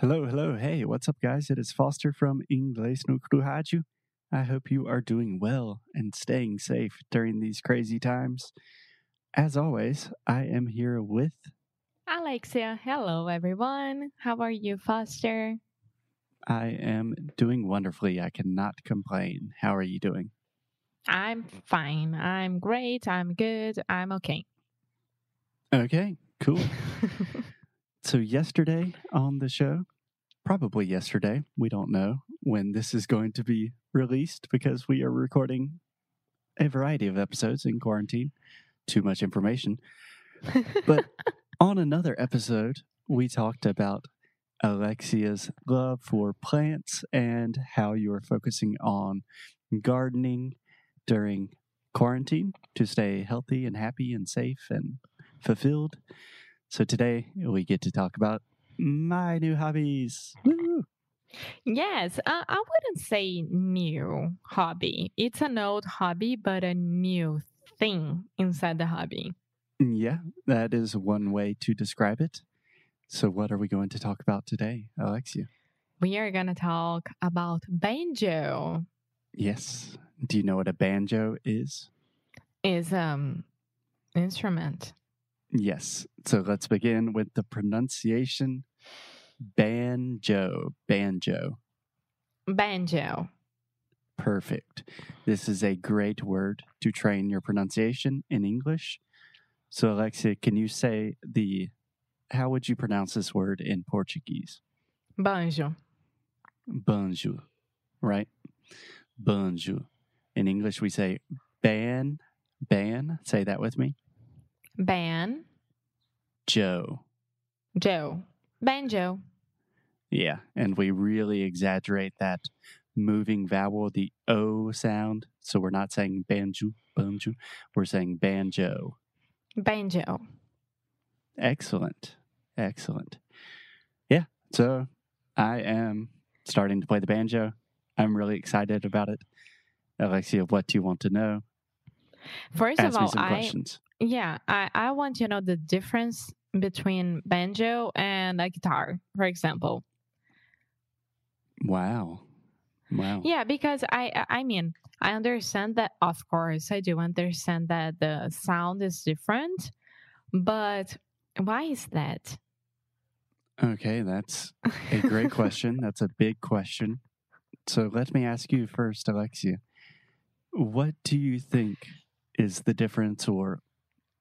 Hello, hello. Hey, what's up, guys? It is Foster from Inglês no Rádio. I hope you are doing well and staying safe during these crazy times. As always, I am here with Alexia. Hello, everyone. How are you, Foster? I am doing wonderfully. I cannot complain. How are you doing? I'm fine. I'm great. I'm good. I'm okay. Okay, cool. So, yesterday on the show, probably yesterday, we don't know when this is going to be released because we are recording a variety of episodes in quarantine. Too much information. But on another episode, we talked about Alexia's love for plants and how you are focusing on gardening during quarantine to stay healthy and happy and safe and fulfilled. So today we get to talk about my new hobbies. Woo! yes, uh, I wouldn't say new hobby. It's an old hobby, but a new thing inside the hobby. Yeah, that is one way to describe it. So, what are we going to talk about today, Alexia? We are going to talk about banjo. Yes. Do you know what a banjo is? Is um instrument. Yes. So, let's begin with the pronunciation banjo. Banjo. Banjo. Perfect. This is a great word to train your pronunciation in English. So, Alexia, can you say the, how would you pronounce this word in Portuguese? Banjo. Banjo, right? Banjo. In English, we say ban, ban. Say that with me. Ban. Joe. Joe. Banjo. Yeah. And we really exaggerate that moving vowel, the O sound. So we're not saying banjo, banjo. We're saying banjo. Banjo. Excellent. Excellent. Yeah. So I am starting to play the banjo. I'm really excited about it. Alexia, what do you want to know? First Ask of all, I questions. yeah, I, I want to know the difference between banjo and a guitar, for example. Wow. Wow. Yeah, because I I I mean I understand that of course I do understand that the sound is different, but why is that? Okay, that's a great question. That's a big question. So let me ask you first, Alexia. What do you think is the difference, or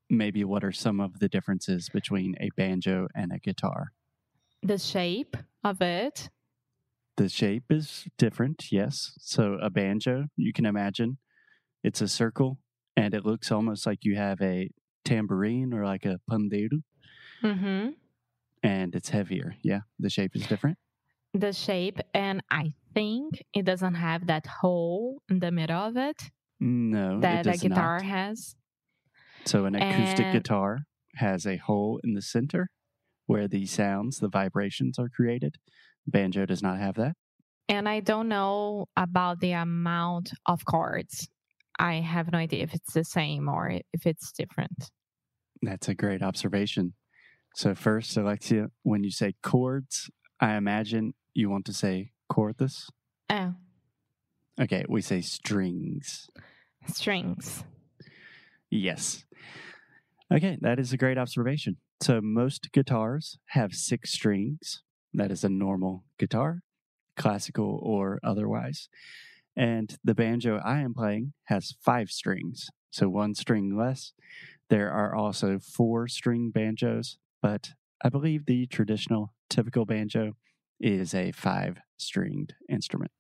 maybe what are some of the differences between a banjo and a guitar? The shape of it. The shape is different, yes. So a banjo, you can imagine, it's a circle and it looks almost like you have a tambourine or like a pandeiro, Mm-hmm. and it's heavier. Yeah, the shape is different. The shape, and I think it doesn't have that hole in the middle of it No, that a guitar not. has. So an acoustic And- guitar has a hole in the center where the sounds, the vibrations are created. Banjo does not have that. And I don't know about the amount of chords. I have no idea if it's the same or if it's different. That's a great observation. So first, Alexia, when you say chords, I imagine you want to say chordus. Oh, Okay, we say strings. strings. Yes. Okay, that is a great observation. So most guitars have six strings. That is a normal guitar, classical or otherwise. And the banjo I am playing has five strings, so one string less. There are also four string banjos, but I believe the traditional typical banjo is a five stringed instrument.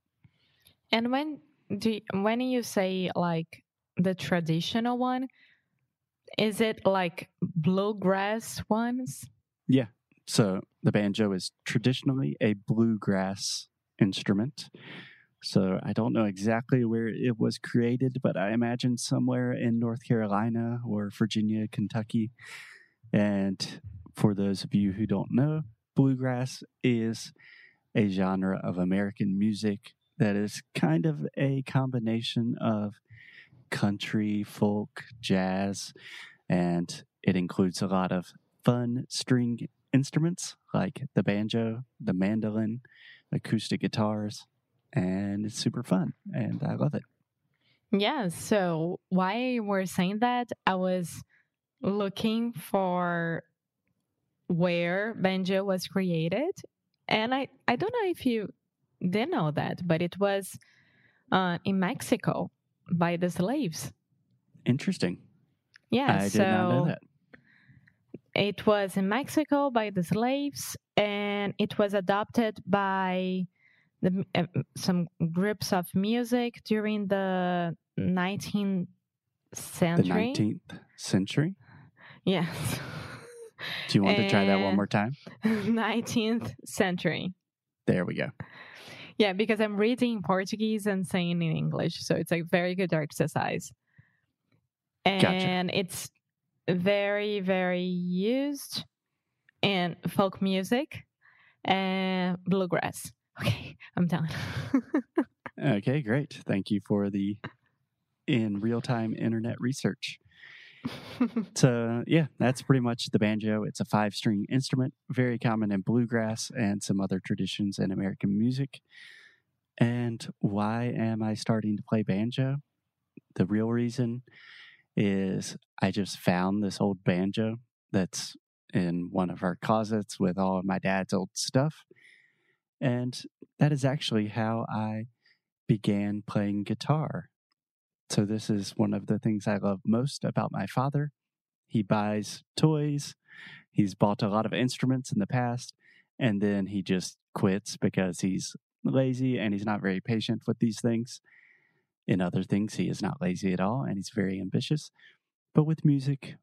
And when do you, when you say like the traditional one, is it like bluegrass ones? Yeah. So the banjo is traditionally a bluegrass instrument. So I don't know exactly where it was created, but I imagine somewhere in North Carolina or Virginia, Kentucky. And for those of you who don't know, bluegrass is a genre of American music that is kind of a combination of country, folk, jazz, and it includes a lot of fun string instruments like the banjo, the mandolin, acoustic guitars, and it's super fun and I love it. Yeah. So why were saying that, I was looking for where banjo was created, and I I don't know if you did know that, but it was uh, in Mexico by the slaves. Interesting. Yeah. I so did not know that. it was in Mexico by the slaves, and it was adopted by the, uh, some groups of music during the 19th The century. 19th century. Yes. Do you want to try that one more time? 19th century. There we go. Yeah, because I'm reading in Portuguese and saying in English. So it's a very good exercise. And it's very, very used in folk music and bluegrass. Okay, I'm done. Okay, great. Thank you for the in real time internet research. So, yeah, that's pretty much the banjo. It's a five string instrument, very common in bluegrass and some other traditions in American music. And why am I starting to play banjo? The real reason is I just found this old banjo that's in one of our closets with all of my dad's old stuff. And that is actually how I began playing guitar. So, this is one of the things I love most about my father. He buys toys, he's bought a lot of instruments in the past, and then he just quits because he's lazy and he's not very patient with these things. In other things, he is not lazy at all and he's very ambitious. But with music,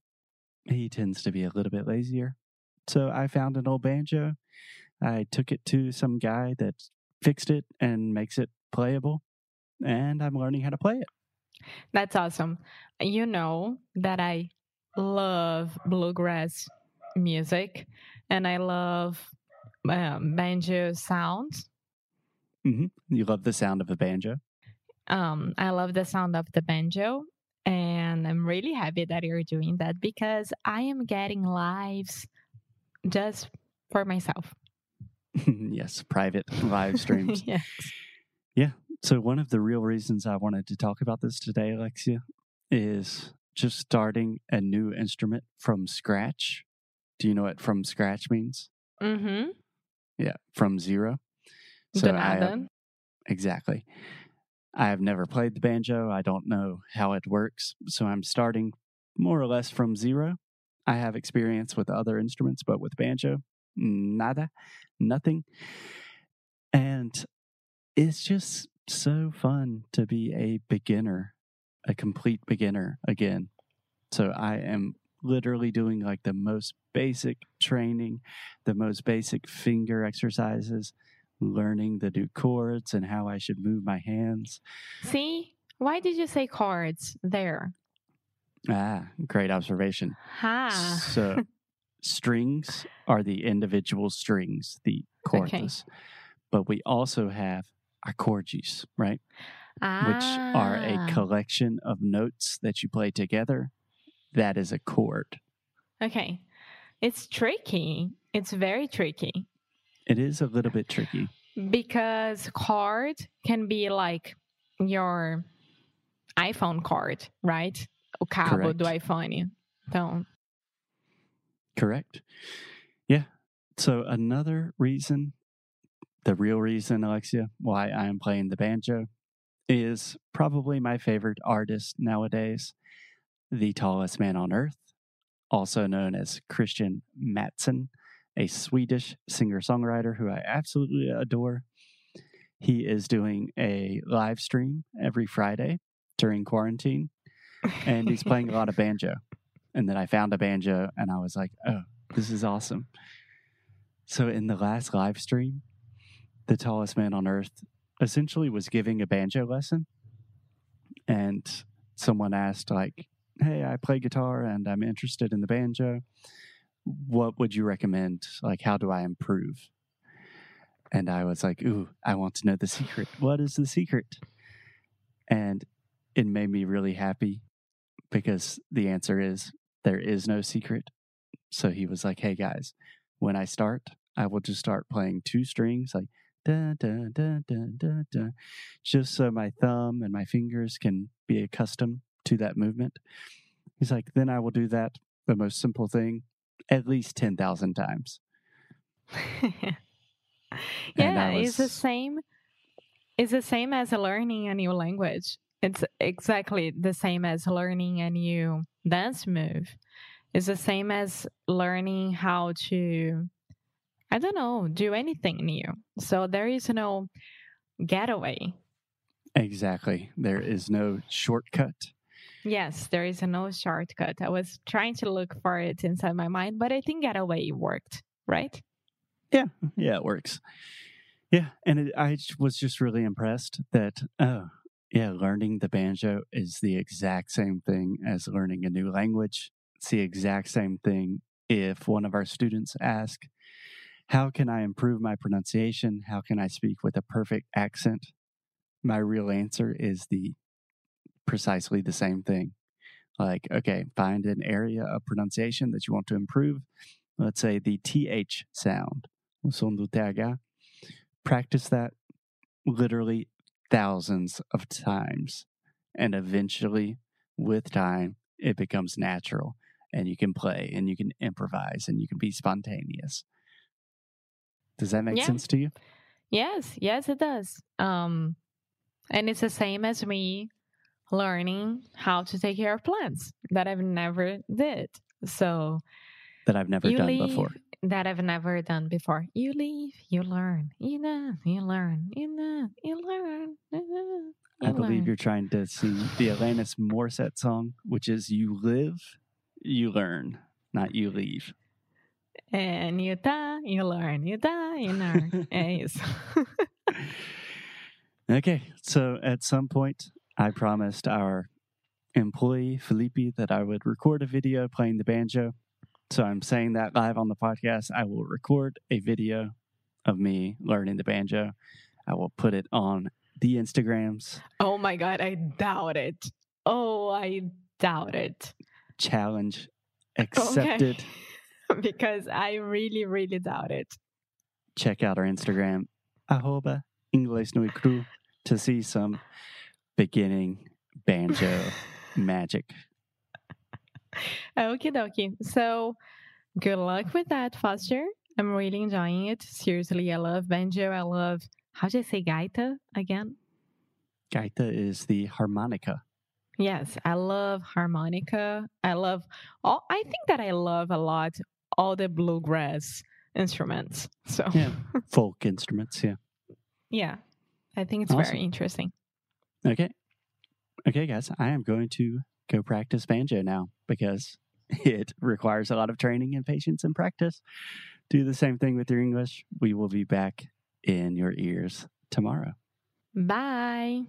he tends to be a little bit lazier. So, I found an old banjo. I took it to some guy that fixed it and makes it playable, and I'm learning how to play it. That's awesome. You know that I love bluegrass music and I love um, banjo sounds. hmm You love the sound of a banjo. Um, I love the sound of the banjo. And I'm really happy that you're doing that because I am getting lives just for myself. yes, private live streams. yes. yeah. So, one of the real reasons I wanted to talk about this today, Alexia, is just starting a new instrument from scratch. Do you know what from scratch means? Mm-hmm. Yeah, from zero. So I have- Exactly. I have never played the banjo. I don't know how it works. So I'm starting more or less from zero. I have experience with other instruments, but with banjo, nada, nothing. And it's just so fun to be a beginner, a complete beginner again. So I am literally doing like the most basic training, the most basic finger exercises, learning the new chords and how I should move my hands. See, why did you say chords there? Ah, great observation. Ha. So, strings are the individual strings, the Okay. chords, but we also have accordes, right? Which are a Ah. collection of notes that you play together. That is a chord. Okay. It's tricky. It's very tricky It is a little bit tricky. because card can be like your iPhone card, right? O cabo do Correct. iPhone. Então, Correct. Yeah. So another reason, the real reason, Alexia, why I am playing the banjo is probably my favorite artist nowadays, the tallest man on earth, also known as Kristian Matsson, a Swedish singer songwriter who I absolutely adore. He is doing a live stream every Friday during quarantine, and he's playing a lot of banjo. And then I found a banjo and I was like, oh, this is awesome. So in the last live stream, the tallest man on earth essentially was giving a banjo lesson. And someone asked, like, hey, I play guitar and I'm interested in the banjo. What would you recommend? Like, how do I improve? And I was like, ooh, I want to know the secret. What is the secret? And it made me really happy because the answer is there is no secret. So he was like, hey guys, when I start, I will just start playing two strings like da da da da da da, just so my thumb and my fingers can be accustomed to that movement. He's like, then I will do that, the most simple thing, at least 10,000 times. yeah, it's the same. It's the same as learning a new language. It's exactly the same as learning a new dance move. It's the same as learning how to, I don't know, do anything new. So there is no getaway. Exactly. There is no shortcut. Yes, there is no shortcut. I was trying to look for it inside my mind, but I think getaway worked, right? Yeah, yeah, it works. Yeah, and it, I was just really impressed that oh, yeah, learning the banjo is the exact same thing as learning a new language. It's the exact same thing if one of our students ask, "How can I improve my pronunciation? How can I speak with a perfect accent?" My real answer is the precisely the same thing. Like, okay, find an area of pronunciation that you want to improve. Let's say the TH sound. Practice that literally thousands of times. And eventually, with time, it becomes natural and you can play and you can improvise and you can be spontaneous. Does that make Yeah. sense to you? Yes, yes, it does. Um, and it's the same as me learning how to take care of plants that I've never did. So That I've never done leave before. that I've never done before. You leave, you learn, you learn, you learn, you learn, you learn. You I believe learn. you're trying to sing the Alanis Morissette song, which is You Live, You Learn, not You Leave. And you die, you learn, you die, you learn. é isso. Okay, so at some point, I promised our employee, Felipe, that I would record a video playing the banjo. So I'm saying that live on the podcast. I will record a video of me learning the banjo. I will put it on the Instagrams. Oh my God, I doubt it. Oh, I doubt it. Challenge accepted. because I really, really doubt it. Check out our Instagram, arroba Inglês no Cru, to see some beginning banjo magic. Okie dokie. So good luck with that, Foster. I'm really enjoying it. Seriously, I love banjo. I love, how do I say gaita again? Gaita is the harmonica. Yes, I love harmonica. I love all, I think that I love a lot all the bluegrass instruments. So, Yeah. folk instruments. Yeah. yeah, I think it's Awesome. very interesting. Okay. Okay, guys. I am going to go practice banjo now because it requires a lot of training and patience and practice. Do the same thing with your English. We will be back in your ears tomorrow. Bye.